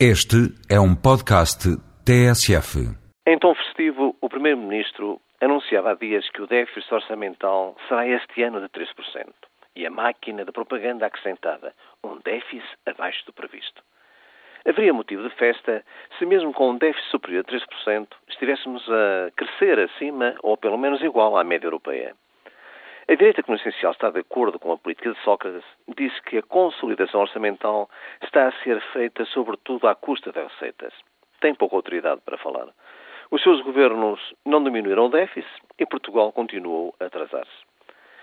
Este é um podcast TSF. Em tom festivo, o Primeiro-Ministro anunciava há dias que o déficit orçamental será este ano de 3%. E a máquina de propaganda acrescentada, um déficit abaixo do previsto. Haveria motivo de festa se, mesmo com um déficit superior a 3%, estivéssemos a crescer acima ou pelo menos igual à média europeia. A direita, que no essencial está de acordo com a política de Sócrates, disse que a consolidação orçamental está a ser feita sobretudo à custa das receitas. Tem pouca autoridade para falar. Os seus governos não diminuíram o déficit e Portugal continuou a atrasar-se.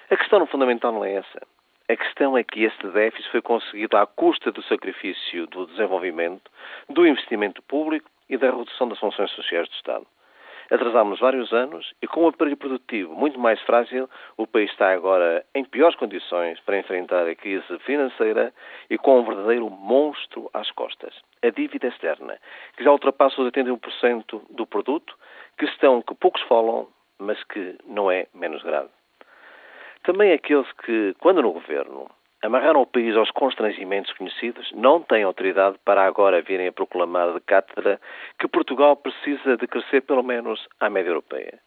A questão fundamental não é essa. A questão é que este déficit foi conseguido à custa do sacrifício do desenvolvimento, do investimento público e da redução das funções sociais do Estado. Atrasámos vários anos e, com o aparelho produtivo muito mais frágil, o país está agora em piores condições para enfrentar a crise financeira e com um verdadeiro monstro às costas. A dívida externa, que já ultrapassa os 81% do produto, questão que poucos falam, mas que não é menos grave. Também aqueles que, quando no governo, amarraram o país aos constrangimentos conhecidos, não têm autoridade para agora virem a proclamar de cátedra que Portugal precisa de crescer pelo menos à média europeia.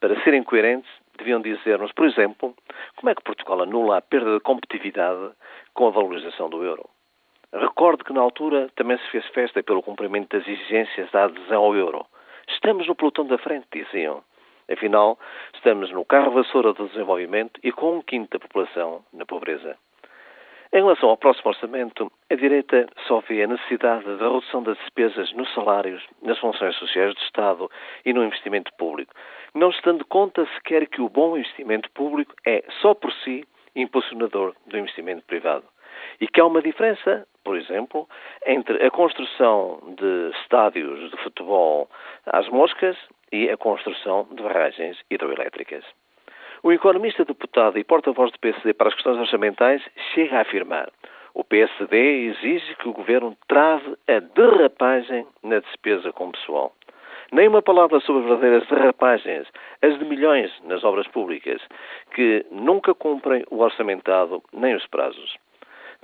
Para serem coerentes, deviam dizer-nos, por exemplo, como é que Portugal anula a perda de competitividade com a valorização do euro. Recordo que na altura também se fez festa pelo cumprimento das exigências da adesão ao euro. Estamos no pelotão da frente, diziam. Afinal, estamos no carro vassoura do desenvolvimento e com um quinto da população na pobreza. Em relação ao próximo orçamento, a direita só vê a necessidade da redução das despesas nos salários, nas funções sociais do Estado e no investimento público, não se dando conta sequer que o bom investimento público é, só por si, impulsionador do investimento privado. E que há uma diferença, por exemplo, entre a construção de estádios de futebol às moscas e a construção de barragens hidroelétricas. O economista deputado e porta-voz do PSD para as questões orçamentais chega a afirmar o PSD exige que o governo trave a derrapagem na despesa com pessoal. Nem uma palavra sobre verdadeiras derrapagens, as de milhões nas obras públicas, que nunca cumprem o orçamentado nem os prazos.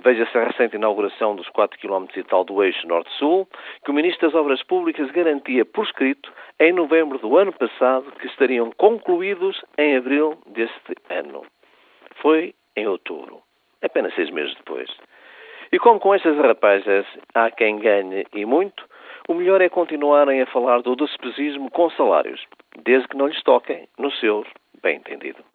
Veja-se a recente inauguração dos 4 km e tal do eixo Norte-Sul, que o Ministro das Obras Públicas garantia por escrito em novembro do ano passado que estariam concluídos em abril deste ano. Foi em outubro, apenas seis meses depois. E como com estas rapajas há quem ganhe e muito, o melhor é continuarem a falar do despesismo com salários, desde que não lhes toquem no seu bem entendido.